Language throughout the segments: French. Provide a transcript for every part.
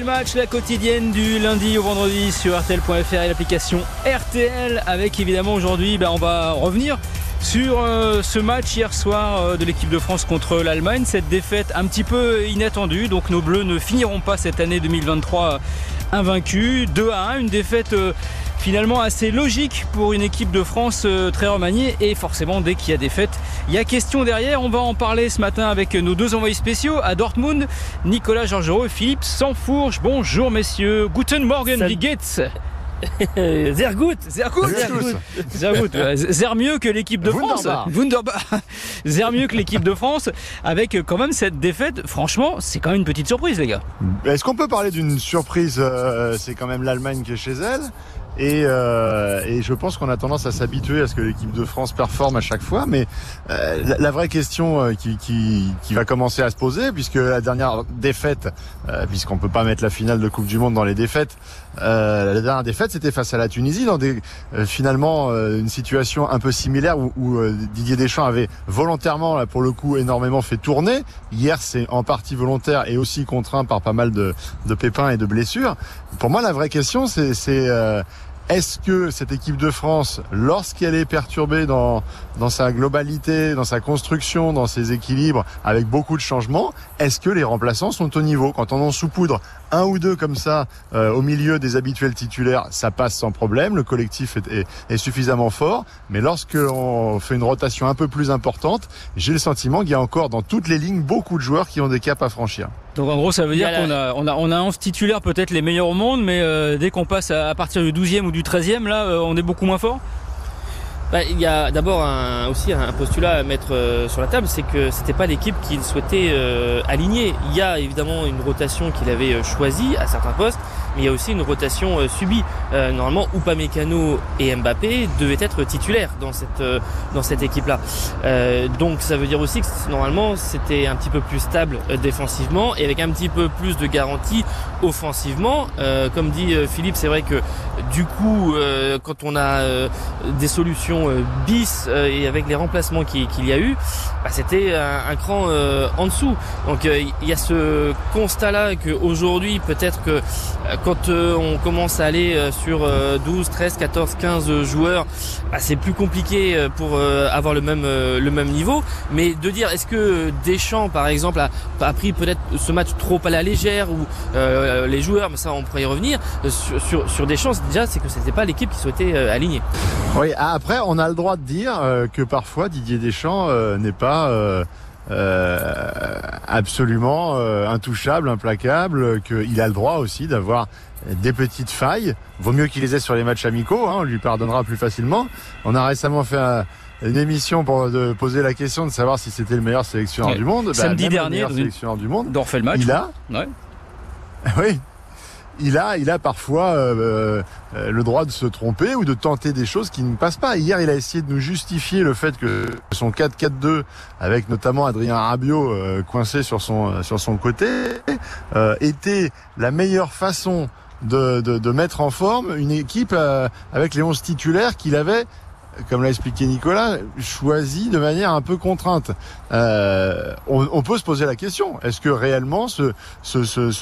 le match, la quotidienne du lundi au vendredi sur RTL.fr et l'application RTL. Avec évidemment aujourd'hui, ben, on va revenir sur euh, ce match hier soir euh, de l'équipe de France contre l'Allemagne. Cette défaite un petit peu inattendue. Donc nos Bleus ne finiront pas cette année 2023 invaincus. 2 à 1, une défaite finalement assez logique pour une équipe de France très remaniée. Et forcément, dès qu'il y a défaite, il y a question derrière. On va en parler ce matin avec nos deux envoyés spéciaux à Dortmund, Nicolas Georgerot et Philippe Sansfourche. Bonjour messieurs. Guten Morgen, wie geht's? Zergout, Zergout, Zergout, Zer mieux que l'équipe de France. Wunderbar. Zer mieux que l'équipe de France, avec quand même cette défaite. Franchement, c'est quand même une petite surprise, les gars. Est-ce qu'on peut parler d'une surprise euh, C'est quand même l'Allemagne qui est chez elle. Et, euh, et, je pense qu'on a tendance à s'habituer à ce que l'équipe de France performe à chaque fois. Mais euh, la, vraie question euh, qui, qui, va commencer à se poser, puisque la dernière défaite, puisqu'on peut pas mettre la finale de Coupe du Monde dans les défaites, euh, la dernière défaite c'était face à la Tunisie, dans des finalement une situation un peu similaire où, où Didier Deschamps avait volontairement, là, pour le coup, énormément fait tourner. Hier, c'est en partie volontaire et aussi contraint par pas mal de, de pépins et de blessures. Pour moi, la vraie question, c'est est-ce que cette équipe de France, lorsqu'elle est perturbée dans, dans sa globalité, dans sa construction, dans ses équilibres, avec beaucoup de changements, est-ce que les remplaçants sont au niveau? Quand on en saupoudre un ou deux comme ça euh, au milieu des habituels titulaires, ça passe sans problème. Le collectif est, est, est suffisamment fort. Mais lorsque on fait une rotation un peu plus importante, j'ai le sentiment qu'il y a encore dans toutes les lignes beaucoup de joueurs qui ont des caps à franchir. Donc en gros, ça veut dire qu'on a, on a, on a 11 titulaires peut-être les meilleurs au monde, mais euh, dès qu'on passe à, à, partir du 12e ou du 13e, là, euh, on est beaucoup moins fort? Bah, il y a d'abord un, aussi un postulat à mettre euh, sur la table, c'est que c'était pas l'équipe qu'il souhaitait euh, aligner. Il y a évidemment une rotation qu'il avait choisie à certains postes, il y a aussi une rotation euh, subie. Euh, normalement, Upamecano et Mbappé devaient être titulaires dans cette euh, dans cette équipe-là. donc ça veut dire aussi que normalement c'était un petit peu plus stable défensivement et avec un petit peu plus de garantie offensivement. comme dit Philippe, c'est vrai que du coup, quand on a des solutions bis et avec les remplacements qu'il y a eu, bah, c'était un, un, cran en dessous. Donc il y a ce constat-là qu'aujourd'hui peut-être que quand euh, on commence à aller euh, sur 12, 13, 14, 15 joueurs, bah, c'est plus compliqué euh, pour avoir le même le même niveau. Mais de dire est-ce que Deschamps par exemple a, pris peut-être ce match trop à la légère ou les joueurs, mais ça on pourrait y revenir sur sur, déjà c'est que c'était pas l'équipe qui souhaitait aligner. Oui, après on a le droit de dire que parfois Didier Deschamps n'est pas absolument euh, intouchable, implacable, qu'il a le droit aussi d'avoir des petites failles. Vaut mieux qu'il les ait sur les matchs amicaux, hein, on lui pardonnera plus facilement. On a récemment fait un, une émission pour de poser la question de savoir si c'était le meilleur sélectionneur ouais. du monde. Samedi bah, dernier, le meilleur sélectionneur du monde. le match. Il a. Ouais. Oui, il a, il a parfois euh, euh, le droit de se tromper ou de tenter des choses qui ne passent pas. Hier, il a essayé de nous justifier le fait que son 4-4-2, avec notamment Adrien Rabiot euh, coincé sur son sur son côté, euh, était la meilleure façon de, de, de, mettre en forme une équipe euh, avec les 11 titulaires qu'il avait comme l'a expliqué Nicolas, choisi de manière un peu contrainte. Euh, on, peut se poser la question est-ce que réellement ce,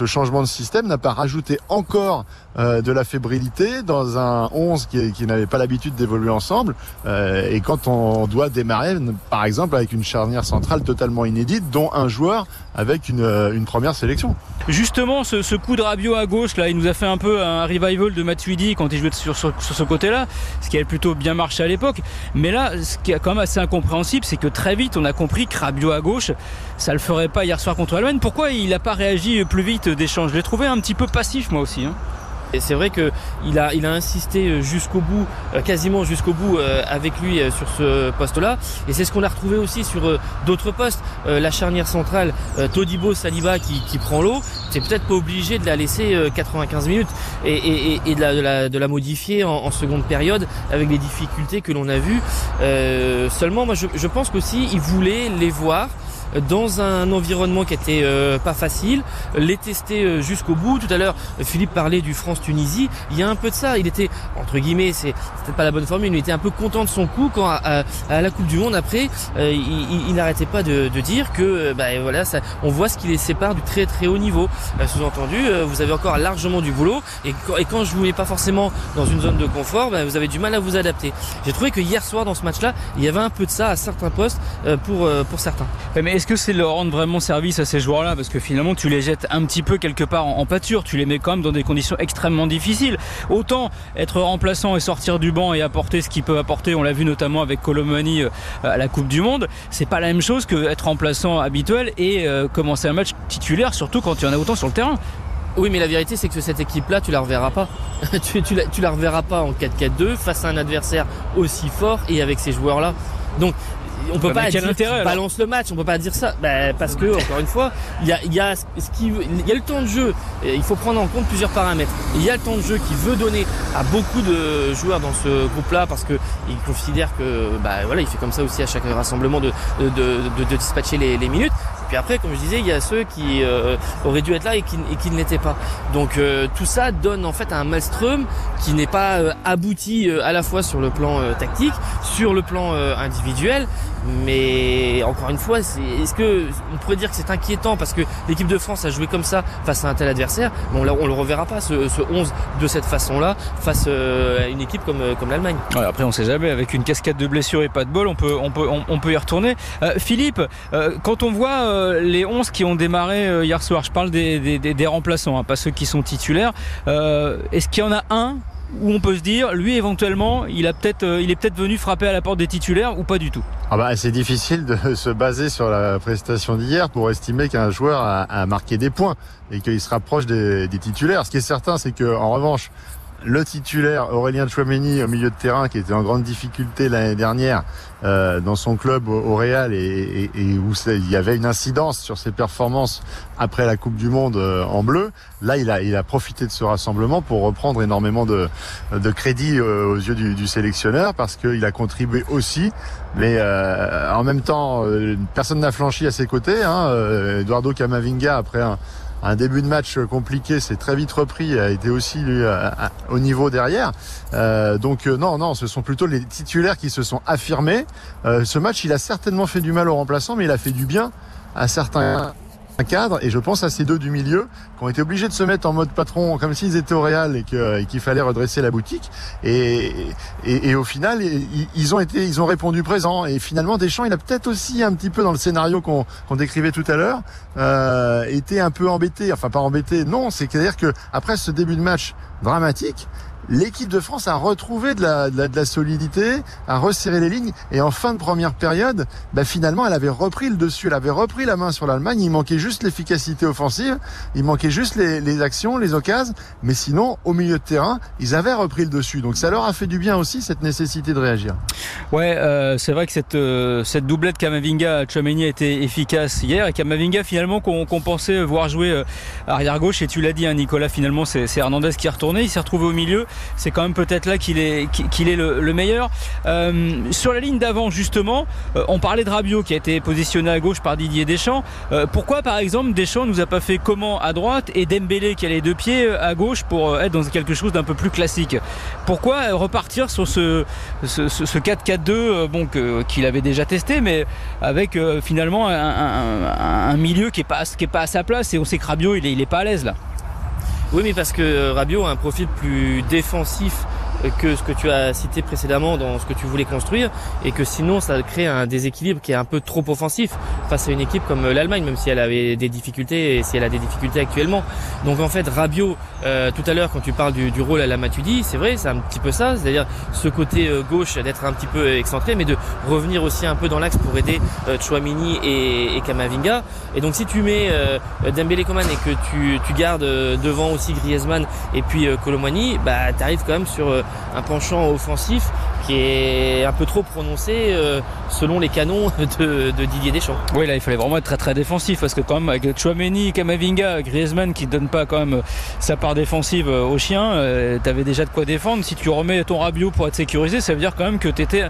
changement de système n'a pas rajouté encore euh, de la fébrilité dans un 11 qui, n'avait pas l'habitude d'évoluer ensemble euh, Et quand on doit démarrer, par exemple, avec une charnière centrale totalement inédite, dont un joueur avec une, première sélection? Justement, ce, coup de Rabiot à gauche, là, il nous a fait un peu un revival de Matuidi quand il jouait sur, sur, sur ce côté-là, ce qui avait plutôt bien marché à l'époque. Mais là, ce qui est quand même assez incompréhensible, c'est que très vite, on a compris que Rabiot à gauche, ça le ferait pas hier soir contre l'Allemagne. Pourquoi il n'a pas réagi plus vite d'échange Je l'ai trouvé un petit peu passif, moi aussi. Hein. Et c'est vrai qu'il a, il a insisté jusqu'au bout, quasiment jusqu'au bout avec lui sur ce poste-là. Et c'est ce qu'on a retrouvé aussi sur d'autres postes. La charnière centrale, Todibo Saliba qui, qui prend l'eau, c'est peut-être pas obligé de la laisser 95 minutes et, et, et de, la, de, la, de, la, modifier en, en, seconde période avec les difficultés que l'on a vues. Euh, seulement, moi je, je pense qu'aussi il voulait les voir dans un environnement qui était pas facile, les tester jusqu'au bout. Tout à l'heure, Philippe parlait du France-Tunisie. Il y a un peu de ça. Il était entre guillemets, c'est peut-être pas la bonne formule, mais il était un peu content de son coup quand à, la Coupe du Monde après, il, n'arrêtait pas de, dire que bah, voilà, ça, on voit ce qui les sépare du très très haut niveau. Sous-entendu, vous avez encore largement du boulot et, quand je vous mets pas forcément dans une zone de confort, bah, vous avez du mal à vous adapter. J'ai trouvé que hier soir dans ce match-là, il y avait un peu de ça à certains postes euh, pour, euh, pour certains. Est-ce que c'est leur rendre vraiment service à ces joueurs-là Parce que finalement, tu les jettes un petit peu quelque part en, pâture, tu les mets quand même dans des conditions extrêmement difficiles. Autant être remplaçant et sortir du banc et apporter ce qu'il peut apporter, on l'a vu notamment avec Colomani euh, à la Coupe du Monde, c'est pas la même chose que être remplaçant habituel et commencer un match titulaire, surtout quand il y en a autant sur le terrain. Oui, mais la vérité, c'est que cette équipe-là, tu la reverras pas. tu, tu, la, tu la reverras pas en 4-4-2 face à un adversaire aussi fort et avec ces joueurs-là. Donc, on peut pas dire intérêt, balance le match, on peut pas dire ça. Ben, parce que encore une fois, il y a, y a ce qui, il y a le temps de jeu. Il faut prendre en compte plusieurs paramètres. Il y a le temps de jeu qui veut donner à beaucoup de joueurs dans ce groupe-là parce que il considère que, bah voilà, il fait comme ça aussi à chaque rassemblement de de, de, de dispatcher les, les minutes puis après, comme je disais, il y a ceux qui euh, auraient dû être là et qui, et qui ne l'étaient pas. Donc euh, tout ça donne en fait un Maelstrom qui n'est pas euh, abouti à la fois sur le plan tactique, sur le plan individuel, mais encore une fois, est-ce que on pourrait dire que c'est inquiétant parce que l'équipe de France a joué comme ça face à un tel adversaire, mais on, on le reverra pas ce, ce 11 de cette façon-là face à une équipe comme, comme l'Allemagne. Ouais, après, on sait jamais. Avec une cascade de blessures et pas de bol, on peut, on peut, on, peut y retourner. Philippe, quand on voit euh, les 11 qui ont démarré euh, hier soir, je parle des, remplaçants, hein, pas ceux qui sont titulaires. Euh, est-ce qu'il y en a un où on peut se dire, lui éventuellement, il, a peut-être, il est peut-être venu frapper à la porte des titulaires ou pas du tout? Ah bah, C'est difficile de se baser sur la prestation d'hier pour estimer qu'un joueur a, marqué des points et qu'il se rapproche des, des, titulaires. Ce qui est certain, c'est que en revanche, le titulaire Aurélien Chouameni au milieu de terrain qui était en grande difficulté l'année dernière euh, dans son club au, Real et, où il y avait une incidence sur ses performances après la Coupe du Monde euh, en bleu. Là, il a, il a profité de ce rassemblement pour reprendre énormément de, de crédit euh, aux yeux du, sélectionneur parce qu'il a contribué aussi. Mais en même temps, personne n'a flanchi à ses côtés. Hein. Eduardo Camavinga après un un début de match compliqué, c'est très vite repris, a été aussi lui, au niveau derrière. Euh, donc euh, non, non, ce sont plutôt les titulaires qui se sont affirmés. Euh, ce match, il a certainement fait du mal aux remplaçants, mais il a fait du bien à certains cadre et je pense à ces deux du milieu qui ont été obligés de se mettre en mode patron comme s'ils étaient au Real et qu'il fallait redresser la boutique. Et, et, au final ils, ont été ils ont répondu présent. Et finalement Deschamps il a peut-être aussi un petit peu dans le scénario qu'on décrivait tout à l'heure euh, été un peu embêté. Enfin pas embêté non c'est à dire que après ce début de match dramatique l'équipe de France a retrouvé de la, de, la, solidité, a resserré les lignes. Et en fin de première période, bah finalement elle avait repris le dessus, elle avait repris la main sur l'Allemagne, il manquait juste l'efficacité offensive, il manquait juste les, les, actions, les occasions, mais sinon au milieu de terrain, ils avaient repris le dessus. Donc ça leur a fait du bien aussi cette nécessité de réagir. Ouais, euh, c'est vrai que cette, euh, cette doublette Kamavinga Chouameni a été efficace hier. Et Kamavinga finalement qu'on pensait voir jouer euh, arrière gauche. Et tu l'as dit hein, Nicolas finalement c'est Hernandez qui est retourné, il s'est retrouvé au milieu c'est quand même peut-être là qu'il est, le, meilleur. Euh, sur la ligne d'avant, justement, euh, on parlait de Rabiot qui a été positionné à gauche par Didier Deschamps. Euh, pourquoi, par exemple, Deschamps nous a pas fait comment à droite et Dembélé qui a les deux pieds à gauche pour être dans quelque chose d'un peu plus classique? Pourquoi repartir sur ce, ce, 4-4-2 bon, qu'il avait déjà testé, mais avec finalement un, milieu qui est pas à sa place et on sait que Rabiot il est, il est pas à l'aise là? Oui, mais parce que Rabiot a un profil plus défensif que ce que tu as cité précédemment dans ce que tu voulais construire et que sinon ça crée un déséquilibre qui est un peu trop offensif face à une équipe comme l'Allemagne même si elle avait des difficultés et si elle a des difficultés actuellement. Donc en fait Rabiot euh, tout à l'heure quand tu parles du, du, rôle à la Matuidi c'est vrai c'est un petit peu ça c'est-à-dire ce côté euh, gauche d'être un petit peu excentré mais de revenir aussi un peu dans l'axe pour aider euh, Chouamini et, et, Kamavinga. Et donc si tu mets euh, Dembélé Coman et que tu, tu gardes euh, devant aussi Griezmann et puis euh, Colomani bah t'arrives quand même sur un penchant offensif qui est un peu trop prononcé euh, selon les canons de, Didier Deschamps. Oui, là, il fallait vraiment être très très défensif parce que quand même avec Chouameni, Kamavinga, Griezmann qui ne donne pas quand même sa part défensive euh, aux chiens, euh, tu avais déjà de quoi défendre. Si tu remets ton Rabiot pour être sécurisé, ça veut dire quand même que tu étais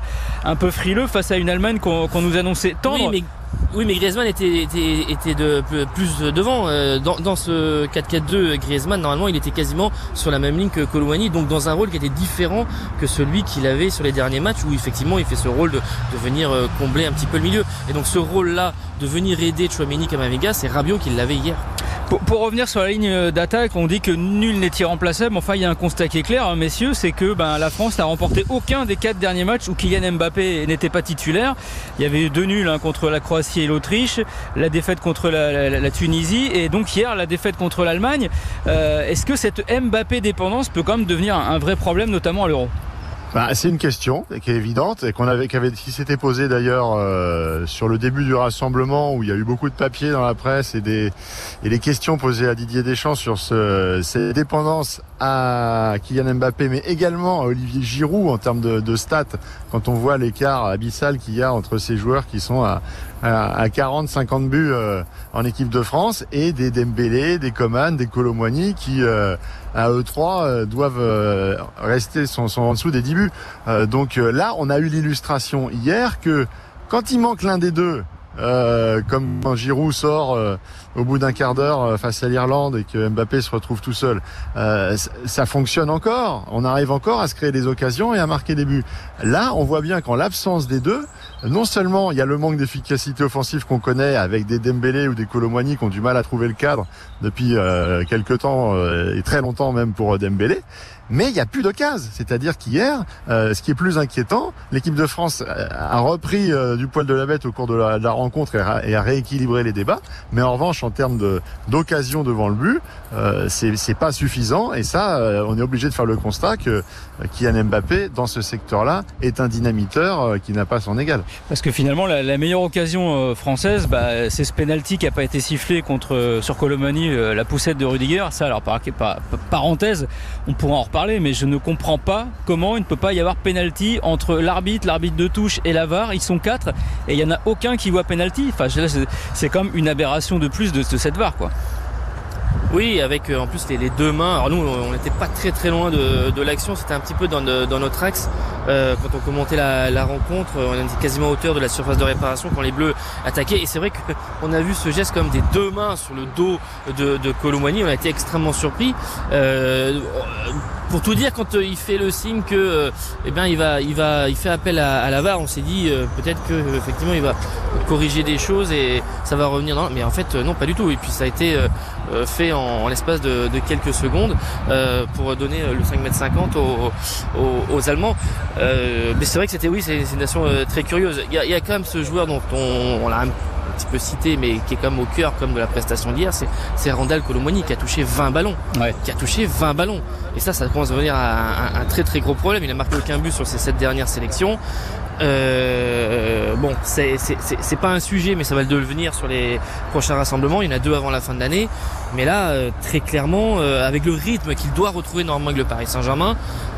un peu frileux face à une Allemagne qu'on nous annonçait tendre. Oui, mais Oui, mais Griezmann était, de plus devant. Euh, dans, ce 4-4-2, Griezmann, normalement, il était quasiment sur la même ligne que Colomani, donc dans un rôle qui était différent que celui qu'il avait sur les derniers matchs, où effectivement, il fait ce rôle de, de venir euh, combler un petit peu le milieu. Et donc ce rôle-là, de venir aider Chouameni Kamavinga, c'est Rabiot qui l'avait hier. Pour, revenir sur la ligne d'attaque, on dit que nul n'est irremplaçable. Enfin, il y a un constat qui est clair, hein, messieurs, c'est que ben, la France n'a remporté aucun des quatre derniers matchs où Kylian Mbappé n'était pas titulaire. Il y avait eu deux nuls hein, contre la Croatie et l'Autriche, la défaite contre la, Tunisie et donc hier la défaite contre l'Allemagne. Euh, est-ce que cette Mbappé dépendance peut quand même devenir un vrai problème, notamment à l'Euro? Bah, c'est une question qui est évidente et qui, s'était posée d'ailleurs euh, sur le début du rassemblement où il y a eu beaucoup de papiers dans la presse et des les questions posées à Didier Deschamps sur ce, ces dépendances à Kylian Mbappé, mais également à Olivier Giroud en termes de, stats. Quand on voit l'écart abyssal qu'il y a entre ces joueurs qui sont à, à, 40, 50 buts euh, en équipe de France et des Dembélé, des Coman, des Colomwani qui euh, à eux trois euh, doivent rester sont, sont, en dessous des 10 buts. donc là, on a eu l'illustration hier que quand il manque l'un des deux, euh, comme quand Giroud sort euh, au bout d'un quart d'heure euh, face à l'Irlande et que Mbappé se retrouve tout seul, ça fonctionne encore. On arrive encore à se créer des occasions et à marquer des buts. Là, on voit bien qu'en l'absence des deux, non seulement il y a le manque d'efficacité offensive qu'on connaît avec des Dembélé ou des Colomwani qui ont du mal à trouver le cadre depuis quelques temps et très longtemps même pour Dembélé, mais il n'y a plus d'occasion. C'est-à-dire qu'hier, euh, ce qui est plus inquiétant, l'équipe de France euh, a repris euh, du poil de la bête au cours de la, rencontre et a, rééquilibré les débats. Mais en revanche, en termes d'occasion devant le but, euh, c'est pas suffisant. Et ça, on est obligé de faire le constat que Kylian Mbappé, dans ce secteur-là, est un dynamiteur qui n'a pas son égal. Parce que finalement, la, meilleure occasion française, bah, c'est ce penalty qui n'a pas été sifflé contre sur Colomani, la poussette de Rudiger. Ça, alors par, par parenthèse, on pourra en reparler, mais je ne comprends pas comment il ne peut pas y avoir penalty entre l'arbitre, l'arbitre de touche et la VAR. Ils sont quatre et il n'y en a aucun qui voit penalty. Enfin, c'est comme une aberration de plus de, cette VAR, quoi. Oui, avec euh, en plus les, deux mains. Alors nous, on n'était pas très très loin de, l'action. C'était un petit peu dans, notre axe euh, quand on commentait la, rencontre. On était quasiment à hauteur de la surface de réparation quand les Bleus attaquaient. Et c'est vrai qu'on a vu ce geste comme des deux mains sur le dos de, de On a été extrêmement surpris. Euh, pour tout dire, quand euh, il fait le signe que, euh, eh bien, il va, il va, il fait appel à, la VAR, on s'est dit euh, peut-être que effectivement, il va corriger des choses et ça va revenir dans. Mais en fait, non, pas du tout. Et puis ça a été fait en, l'espace de, quelques secondes pour donner le 5 m 50 aux, aux, Allemands. mais c'est vrai que c'était oui, c'est une nation très curieuse. Il y, a, il y a, quand même ce joueur dont on, on l'a petit peu cité, mais qui est comme au cœur comme de la prestation d'hier, c'est Randall Colomoni qui a touché 20 ballons. Qui a touché 20 ballons. Et ça, ça commence à devenir un, un, très très gros problème. Il a marqué aucun but sur ses sept dernières sélections. Euh, bon, c'est pas un sujet, mais ça va le devenir sur les prochains rassemblements. Il y en a deux avant la fin de l'année. Mais là, euh, très clairement, euh, avec le rythme qu'il doit retrouver normalement avec le Paris Saint-Germain,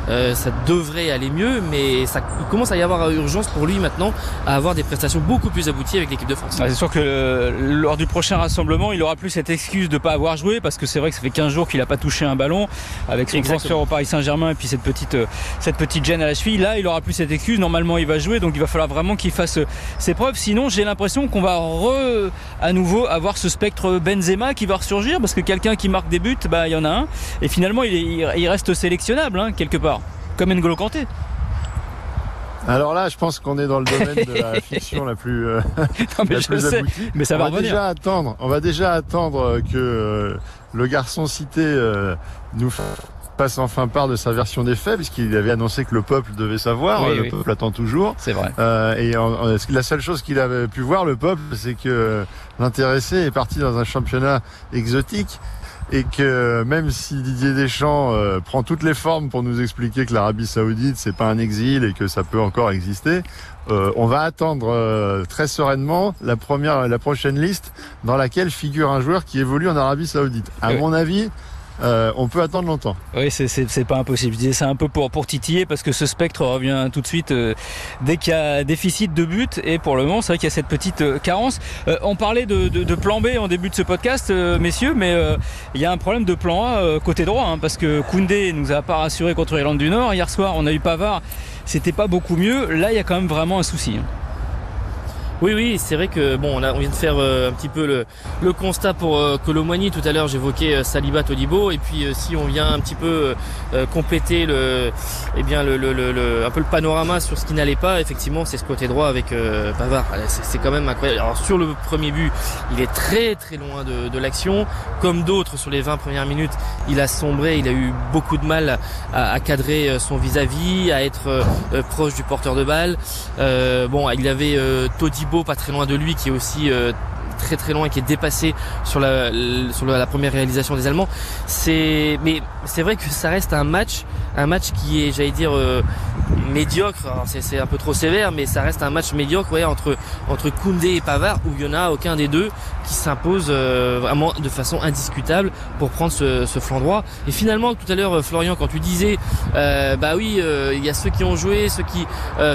euh, ça devrait aller mieux, mais ça commence à y avoir urgence pour lui maintenant à avoir des prestations beaucoup plus abouties avec l'équipe de France. c'est sûr que lors du prochain rassemblement, il aura plus cette excuse de pas avoir joué parce que c'est vrai que ça fait 15 jours qu'il n'a pas touché un ballon avec son transfert au Paris Saint-Germain et puis cette petite cette petite gêne à la cheville. Là, il aura plus cette excuse. Normalement, il va jouer, donc il va falloir vraiment qu'il fasse ses preuves. Sinon, j'ai l'impression qu'on va re, à nouveau avoir ce spectre Benzema qui va ressurgir parce que quelqu'un qui marque des buts, bah il y en a un. Et finalement, il, il reste sélectionnable hein, quelque part, comme N'Golo Kanté. Alors là, je pense qu'on est dans le domaine de la fiction la plus, euh, mais aboutie. Mais ça va, déjà attendre. On va déjà attendre que euh, le garçon cité euh, nous passe enfin part de sa version des faits, puisqu'il avait annoncé que le peuple devait savoir. le peuple attend toujours. C'est vrai. Euh, et la seule chose qu'il avait pu voir, le peuple, c'est que l'intéressé est parti dans un championnat exotique et que même si Didier Deschamps euh, prend toutes les formes pour nous expliquer que l'Arabie Saoudite c'est pas un exil et que ça peut encore exister, euh, on va attendre euh, très sereinement la première, la prochaine liste dans laquelle figure un joueur qui évolue en Arabie Saoudite. À mon avis, euh, on peut attendre longtemps. Oui, c'est pas impossible. C'est un peu pour, pour titiller parce que ce spectre revient tout de suite euh, dès qu'il y a déficit de but et pour le moment, c'est vrai qu'il y a cette petite euh, carence. on parlait de, plan B en début de ce podcast, messieurs, mais il y a un problème de plan A côté droit hein, parce que Koundé nous a pas rassuré contre l'Irlande du Nord. Hier soir, on a eu Pavard, c'était pas beaucoup mieux. Là, il y a quand même vraiment un souci. Hein. Oui, oui, c'est vrai que bon, on, on vient de faire euh, un petit peu le, le constat pour euh, Colomboigny. Tout à l'heure, j'évoquais euh, Saliba Todibo, et puis si on vient un petit peu compléter le, eh bien, le, le, le, un peu le panorama sur ce qui n'allait pas, effectivement, c'est ce côté droit avec Pavard. C'est quand même incroyable. Alors sur le premier but, il est très très loin de, l'action, comme d'autres sur les 20 premières minutes. Il a sombré, il a eu beaucoup de mal à, à cadrer son vis-à-vis, -à, être proche du porteur de balle. bon, il avait Todibo pas très loin de lui, qui est aussi euh, très très loin, qui est dépassé sur la, sur la première réalisation des Allemands. C'est, mais c'est vrai que ça reste un match, un match qui est, j'allais dire, euh, médiocre. C'est un peu trop sévère, mais ça reste un match médiocre, ouais, entre entre Koundé et Pavard, où il y en a aucun des deux qui s'impose euh, vraiment de façon indiscutable pour prendre ce, flanc droit. Et finalement, tout à l'heure, Florian, quand tu disais, euh, bah oui, il y a ceux qui ont joué, ceux qui,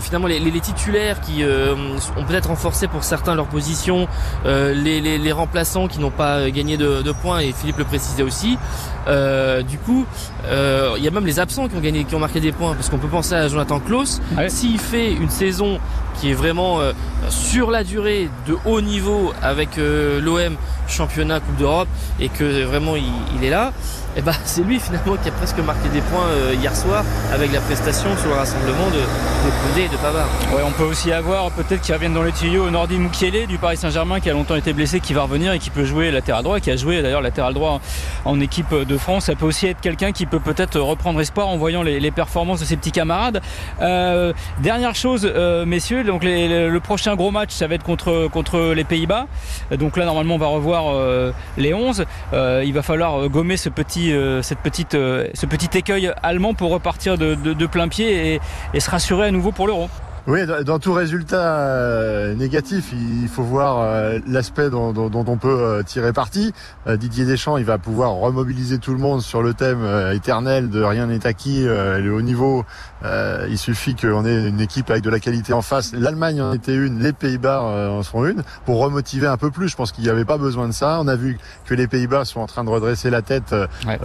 finalement, les, titulaires qui ont peut-être renforcé pour certains leur position, les, les, les, remplaçants qui n'ont pas gagné de, de, points, et Philippe le précisait aussi. Euh, du coup, euh, il y a même les absents qui ont gagné, qui ont marqué des points, parce qu'on peut penser à Jonathan Klaus. S'il fait une saison qui est vraiment euh, sur la durée de haut niveau avec euh, l'OM championnat Coupe d'Europe et que vraiment il, est là, et eh ben c'est lui finalement qui a presque marqué des points euh, hier soir avec la prestation sur le rassemblement de, de et de Pavard. On peut aussi avoir peut-être qu'il revienne dans les tuyaux Nordi Mukiele du Paris Saint-Germain qui a longtemps été blessé, qui va revenir et qui peut jouer latéral droit, qui a joué d'ailleurs latéral droit en équipe de France. Ça peut aussi être quelqu'un qui peut peut-être reprendre espoir en voyant les, performances de ses petits camarades. Euh, dernière chose, euh, messieurs, donc le prochain gros match, ça va être contre, les Pays-Bas. Donc là, normalement, on va revoir euh, les 11. Euh, il va falloir gommer ce petit euh, euh, ce petit écueil allemand pour repartir de, de, plein pied et se rassurer à nouveau pour l'euro. Oui, dans tout résultat euh, négatif, il faut voir euh, l'aspect dont, dont, dont, on peut euh, tirer parti. Didier Deschamps, il va pouvoir remobiliser tout le monde sur le thème éternel de rien n'est acquis, le haut niveau. il suffit qu'on ait une équipe avec de la qualité en face. L'Allemagne en était une, les Pays-Bas en sont une, pour remotiver un peu plus. Je pense qu'il n'y avait pas besoin de ça. On a vu que les Pays-Bas sont en train de redresser la tête ouais.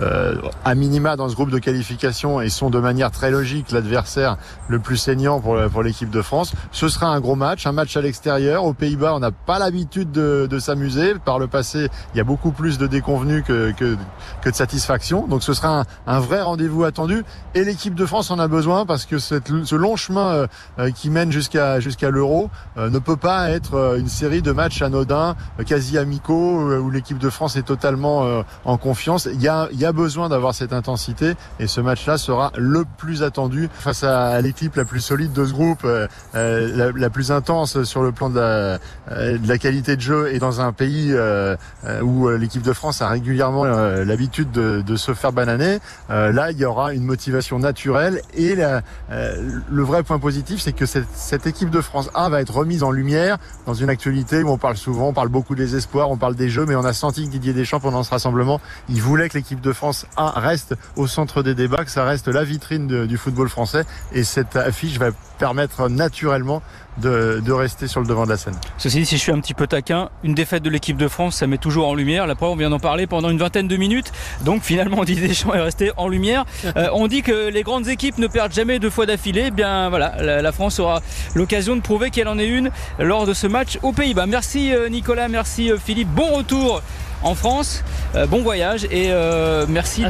à minima dans ce groupe de qualification et sont de manière très logique l'adversaire le plus saignant pour, pour l'équipe de France. Ce sera un gros match, un match à l'extérieur. Aux Pays-Bas, on n'a pas l'habitude de, de s'amuser. Par le passé, il y a beaucoup plus de déconvenus que, que, que de satisfaction. Donc ce sera un, un vrai rendez-vous attendu. Et l'équipe de France en a besoin parce que cette, ce long chemin euh, qui mène jusqu'à jusqu'à l'Euro euh, ne peut pas être euh, une série de matchs anodins, quasi amicaux, où l'équipe de France est totalement en confiance. Il y a, il y a besoin d'avoir cette intensité et ce match-là sera le plus attendu face à l'équipe la plus solide de ce groupe euh, la, la, plus intense sur le plan de la, euh, de la, qualité de jeu et dans un pays euh, où l'équipe de France a régulièrement l'habitude de, se faire bananer, là il y aura une motivation naturelle et le vrai point positif c'est que cette, équipe de France A va être remise en lumière dans une actualité où on parle souvent, on parle beaucoup des espoirs, on parle des jeux, mais on a senti que Didier Deschamps pendant ce rassemblement, il voulait que l'équipe de France A reste au centre des débats, que ça reste la vitrine du football français. Et cette affiche va permettre naturellement de, rester sur le devant de la scène. Ceci dit, si je suis un petit peu taquin, une défaite de l'équipe de France, ça met toujours en lumière. La preuve, on vient d'en parler pendant une vingtaine de minutes. Donc finalement, Didier Deschamps est resté en lumière. Euh, on dit que les grandes équipes ne perdent jamais deux fois d'affilée. Eh bien voilà, la, la, France aura l'occasion de prouver qu'elle en est une lors de ce match aux Pays-Bas. Merci euh, Nicolas, merci euh, Philippe. Bon retour en France. Euh, bon voyage et euh, merci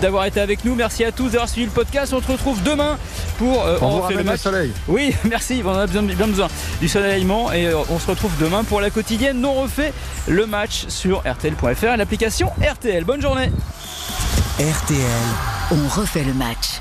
d'avoir été avec nous. Merci à tous d'avoir suivi le podcast. On se retrouve demain pour euh, on refait le match. soleil. Oui, merci. On a bien, bien besoin du soleillement et euh, on se retrouve demain pour la quotidienne. Non refait le match sur RTL.fr et l'application RTL. Bonne journée. RTL, on refait le match.